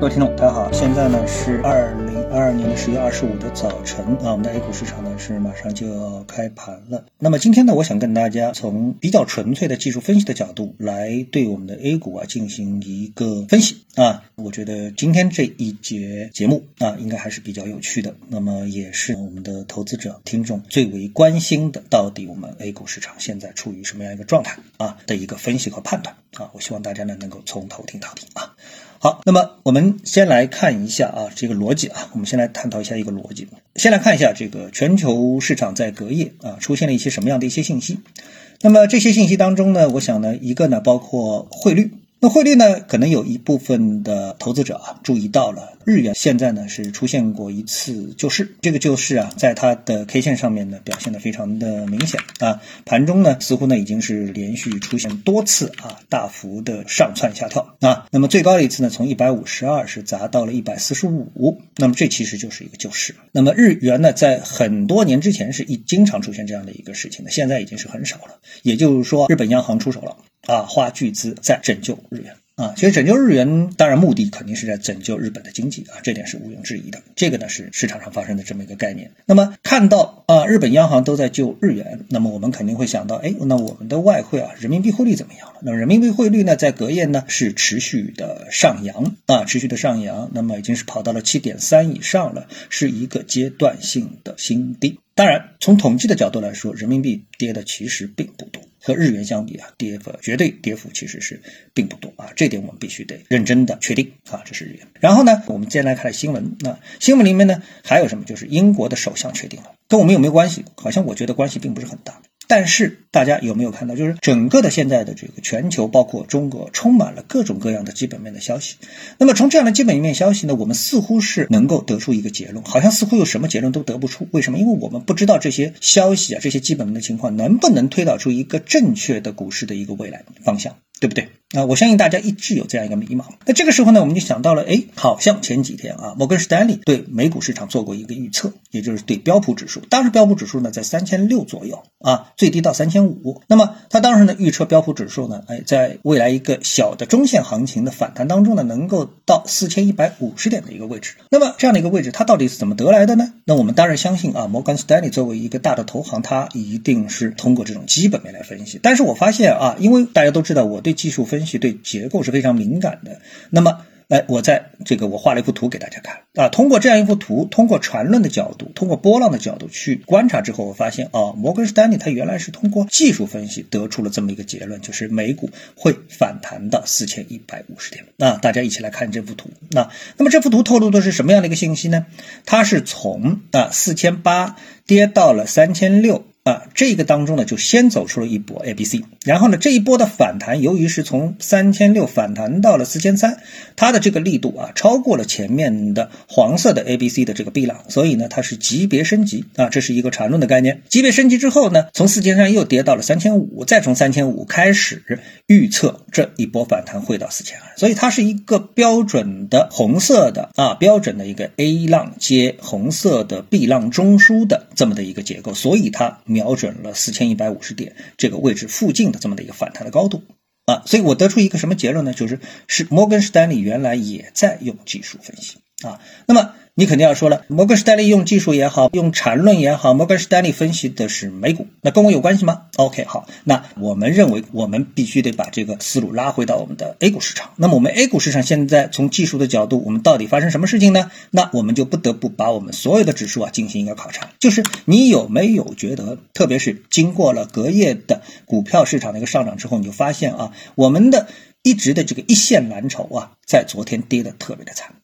各位听众，大家好，现在呢是二零二二年的十月二十五的早晨啊，我们的 A 股市场呢是马上就要开盘了。那么今天呢，我想跟大家从比较纯粹的技术分析的角度来对我们的 A 股啊进行一个分析啊。我觉得今天这一节节目啊，应该还是比较有趣的。那么也是我们的投资者听众最为关心的，到底我们 A 股市场现在处于什么样一个状态啊的一个分析和判断啊。我希望大家呢能够从头听到底啊。好，那么我们先来看一下啊，这个逻辑啊，我们先来探讨一下一个逻辑。先来看一下这个全球市场在隔夜啊出现了一些什么样的一些信息。那么这些信息当中呢，我想呢，一个呢包括汇率。那汇率呢，可能有一部分的投资者啊注意到了，日元现在呢是出现过一次救市，这个救市啊，在它的 K 线上面呢表现的非常的明显啊，盘中呢似乎呢已经是连续出现多次啊大幅的上窜下跳啊，那么最高的一次呢从一百五十二是砸到了一百四十五，那么这其实就是一个救市。那么日元呢在很多年之前是一经常出现这样的一个事情的，现在已经是很少了，也就是说日本央行出手了。啊，花巨资在拯救日元啊！其实拯救日元，当然目的肯定是在拯救日本的经济啊，这点是毋庸置疑的。这个呢是市场上发生的这么一个概念。那么看到啊，日本央行都在救日元，那么我们肯定会想到，哎，那我们的外汇啊，人民币汇率怎么样了？那么人民币汇率呢，在隔夜呢是持续的上扬啊，持续的上扬，那么已经是跑到了七点三以上了，是一个阶段性的新低。当然，从统计的角度来说，人民币跌的其实并不多。和日元相比啊，跌幅绝对跌幅其实是并不多啊，这点我们必须得认真的确定啊，这是日元。然后呢，我们接下来看新闻，那新闻里面呢还有什么？就是英国的首相确定了，跟我们有没有关系？好像我觉得关系并不是很大。但是大家有没有看到，就是整个的现在的这个全球，包括中国，充满了各种各样的基本面的消息。那么从这样的基本面消息呢，我们似乎是能够得出一个结论，好像似乎有什么结论都得不出。为什么？因为我们不知道这些消息啊，这些基本面的情况能不能推导出一个正确的股市的一个未来方向。对不对啊？我相信大家一直有这样一个迷茫。那这个时候呢，我们就想到了，哎，好像前几天啊，摩根士丹利对美股市场做过一个预测，也就是对标普指数。当时标普指数呢在三千六左右啊，最低到三千五。那么他当时呢预测标普指数呢，哎，在未来一个小的中线行情的反弹当中呢，能够到四千一百五十点的一个位置。那么这样的一个位置，它到底是怎么得来的呢？那我们当然相信啊，摩根士丹利作为一个大的投行，它一定是通过这种基本面来分析。但是我发现啊，因为大家都知道我对技术分析对结构是非常敏感的。那么，哎，我在这个我画了一幅图给大家看啊。通过这样一幅图，通过缠论的角度，通过波浪的角度去观察之后，我发现啊，摩根士丹利它原来是通过技术分析得出了这么一个结论，就是美股会反弹到四千一百五十点。那大家一起来看这幅图。那那么这幅图透露的是什么样的一个信息呢？它是从啊四千八跌到了三千六。啊，这个当中呢，就先走出了一波 A、B、C，然后呢，这一波的反弹，由于是从三千六反弹到了四千三，它的这个力度啊，超过了前面的黄色的 A、B、C 的这个 B 浪，所以呢，它是级别升级啊，这是一个缠论的概念。级别升级之后呢，从四千三又跌到了三千五，再从三千五开始预测这一波反弹会到四千二，所以它是一个标准的红色的啊，标准的一个 A 浪接红色的 B 浪中枢的这么的一个结构，所以它。瞄准了四千一百五十点这个位置附近的这么的一个反弹的高度啊，所以我得出一个什么结论呢？就是是摩根士丹利原来也在用技术分析啊，那么。你肯定要说了，摩根士丹利用技术也好，用缠论也好，摩根士丹利分析的是美股，那跟我有关系吗？OK，好，那我们认为我们必须得把这个思路拉回到我们的 A 股市场。那么我们 A 股市场现在从技术的角度，我们到底发生什么事情呢？那我们就不得不把我们所有的指数啊进行一个考察，就是你有没有觉得，特别是经过了隔夜的股票市场的一个上涨之后，你就发现啊，我们的一直的这个一线蓝筹啊，在昨天跌的特别的惨。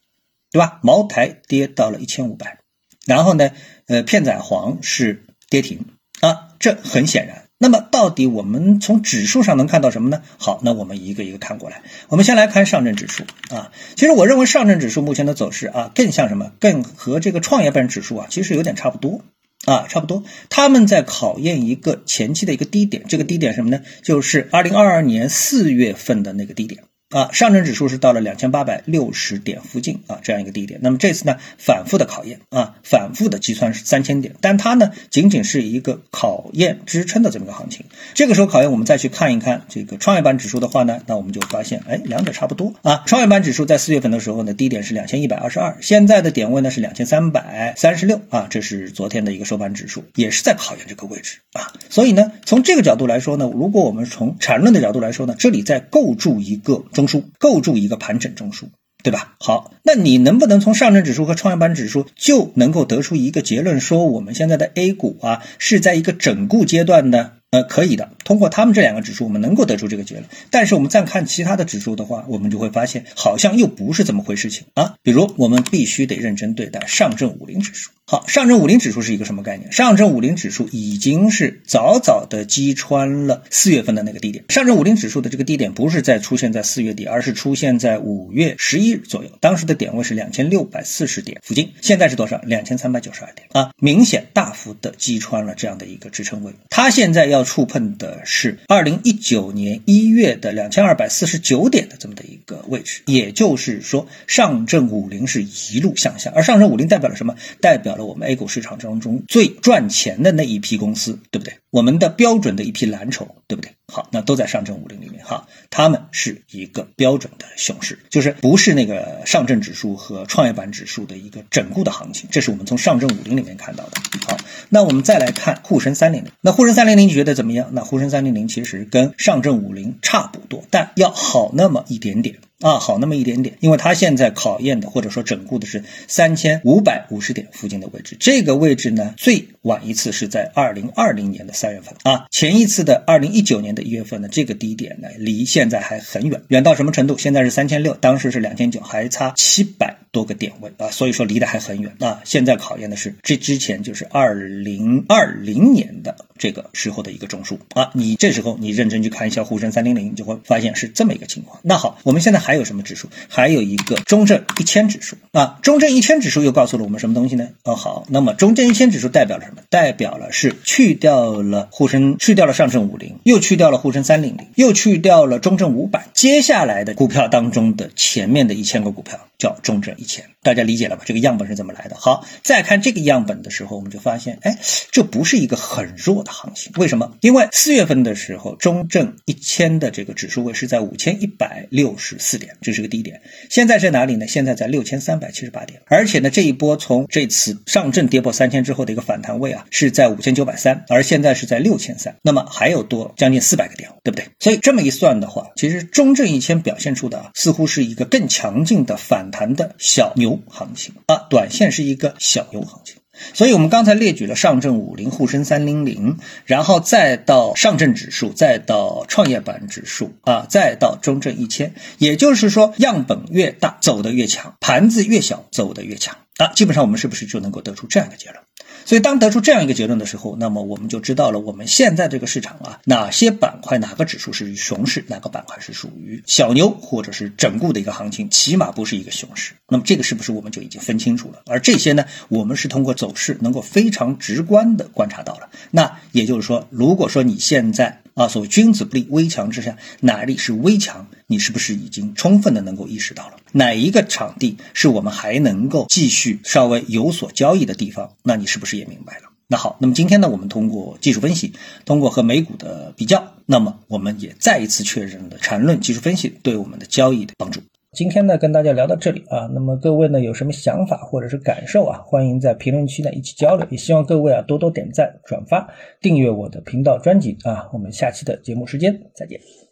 对吧？茅台跌到了一千五百，然后呢，呃，片仔癀是跌停啊，这很显然。那么，到底我们从指数上能看到什么呢？好，那我们一个一个看过来。我们先来看上证指数啊，其实我认为上证指数目前的走势啊，更像什么？更和这个创业板指数啊，其实有点差不多啊，差不多。他们在考验一个前期的一个低点，这个低点什么呢？就是二零二二年四月份的那个低点。啊，上证指数是到了两千八百六十点附近啊，这样一个低点。那么这次呢，反复的考验啊，反复的计算是三千点，但它呢仅仅是一个考验支撑的这么个行情。这个时候考验我们再去看一看这个创业板指数的话呢，那我们就发现，哎，两者差不多啊。创业板指数在四月份的时候呢，低点是两千一百二十二，现在的点位呢是两千三百三十六啊，这是昨天的一个收盘指数，也是在考验这个位置啊。所以呢，从这个角度来说呢，如果我们从缠论的角度来说呢，这里在构筑一个中枢，构筑一个盘整中枢，对吧？好，那你能不能从上证指数和创业板指数就能够得出一个结论，说我们现在的 A 股啊是在一个整固阶段呢？呃，可以的。通过他们这两个指数，我们能够得出这个结论。但是我们再看其他的指数的话，我们就会发现，好像又不是这么回事情啊。比如，我们必须得认真对待上证五零指数。好，上证五零指数是一个什么概念？上证五零指数已经是早早的击穿了四月份的那个低点。上证五零指数的这个低点不是在出现在四月底，而是出现在五月十一日左右，当时的点位是两千六百四十点附近。现在是多少？两千三百九十二点啊，明显大幅的击穿了这样的一个支撑位。它现在要。触碰的是二零一九年一月的两千二百四十九点的这么的一个位置，也就是说，上证五零是一路向下，而上证五零代表了什么？代表我们 A 股市场当中最赚钱的那一批公司，对不对？我们的标准的一批蓝筹，对不对？好，那都在上证五零里面哈，他们是一个标准的熊市，就是不是那个上证指数和创业板指数的一个整固的行情，这是我们从上证五零里面看到的。好，那我们再来看沪深三零零，那沪深三零零你觉得怎么样？那沪深三零零其实跟上证五零差不多，但要好那么一点点。啊，好那么一点点，因为它现在考验的或者说整固的是三千五百五十点附近的位置，这个位置呢，最晚一次是在二零二零年的三月份啊，前一次的二零一九年的一月份呢，这个低点呢，离现在还很远，远到什么程度？现在是三千六，当时是两千九，还差七百多个点位啊，所以说离得还很远啊。现在考验的是这之前就是二零二零年的这个时候的一个中枢啊，你这时候你认真去看一下沪深三零零，就会发现是这么一个情况。那好，我们现在还。有什么指数？还有一个中证一千指数啊，中证一千指数又告诉了我们什么东西呢？哦，好，那么中证一千指数代表了代表了是去掉了沪深，去掉了上证五零，又去掉了沪深三零零，又去掉了中证五百，接下来的股票当中的前面的一千个股票叫中证一千。大家理解了吧？这个样本是怎么来的？好，再看这个样本的时候，我们就发现，哎，这不是一个很弱的行情。为什么？因为四月份的时候，中证一千的这个指数位是在五千一百六十四点，这是个低点。现在在哪里呢？现在在六千三百七十八点。而且呢，这一波从这次上证跌破三千之后的一个反弹位啊，是在五千九百三，而现在是在六千三，那么还有多将近四百个点，对不对？所以这么一算的话，其实中证一千表现出的啊，似乎是一个更强劲的反弹的小牛。行情啊，短线是一个小牛行情，所以我们刚才列举了上证五零、沪深三零零，然后再到上证指数，再到创业板指数啊，再到中证一千，也就是说，样本越大走得越强，盘子越小走得越强啊。基本上我们是不是就能够得出这样一个结论？所以，当得出这样一个结论的时候，那么我们就知道了我们现在这个市场啊，哪些板块、哪个指数是熊市，哪个板块是属于小牛或者是整固的一个行情，起码不是一个熊市。那么，这个是不是我们就已经分清楚了？而这些呢，我们是通过走势能够非常直观的观察到了。那也就是说，如果说你现在啊，所谓君子不立危墙之下，哪里是危墙？你是不是已经充分的能够意识到了哪一个场地是我们还能够继续稍微有所交易的地方？那你是不是也明白了？那好，那么今天呢，我们通过技术分析，通过和美股的比较，那么我们也再一次确认了缠论技术分析对我们的交易的帮助。今天呢，跟大家聊到这里啊，那么各位呢有什么想法或者是感受啊，欢迎在评论区呢一起交流，也希望各位啊多多点赞、转发、订阅我的频道专辑啊，我们下期的节目时间再见。